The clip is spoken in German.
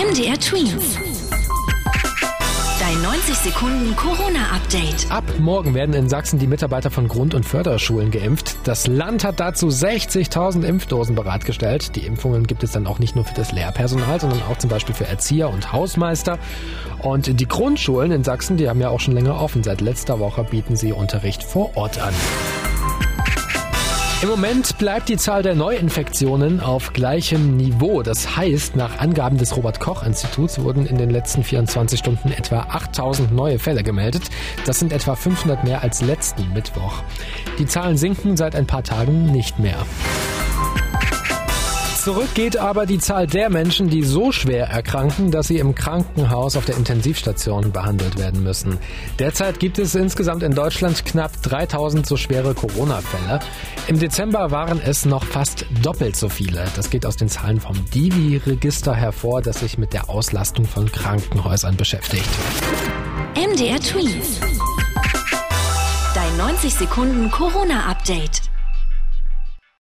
MDR Twins. Dein 90 Sekunden Corona-Update. Ab morgen werden in Sachsen die Mitarbeiter von Grund- und Förderschulen geimpft. Das Land hat dazu 60.000 Impfdosen bereitgestellt. Die Impfungen gibt es dann auch nicht nur für das Lehrpersonal, sondern auch zum Beispiel für Erzieher und Hausmeister. Und die Grundschulen in Sachsen, die haben ja auch schon länger offen. Seit letzter Woche bieten sie Unterricht vor Ort an. Im Moment bleibt die Zahl der Neuinfektionen auf gleichem Niveau. Das heißt, nach Angaben des Robert Koch Instituts wurden in den letzten 24 Stunden etwa 8000 neue Fälle gemeldet. Das sind etwa 500 mehr als letzten Mittwoch. Die Zahlen sinken seit ein paar Tagen nicht mehr. Zurück geht aber die Zahl der Menschen, die so schwer erkranken, dass sie im Krankenhaus auf der Intensivstation behandelt werden müssen. Derzeit gibt es insgesamt in Deutschland knapp 3000 so schwere Corona-Fälle. Im Dezember waren es noch fast doppelt so viele. Das geht aus den Zahlen vom Divi-Register hervor, das sich mit der Auslastung von Krankenhäusern beschäftigt. MDR Twins. Dein 90 Sekunden Corona-Update.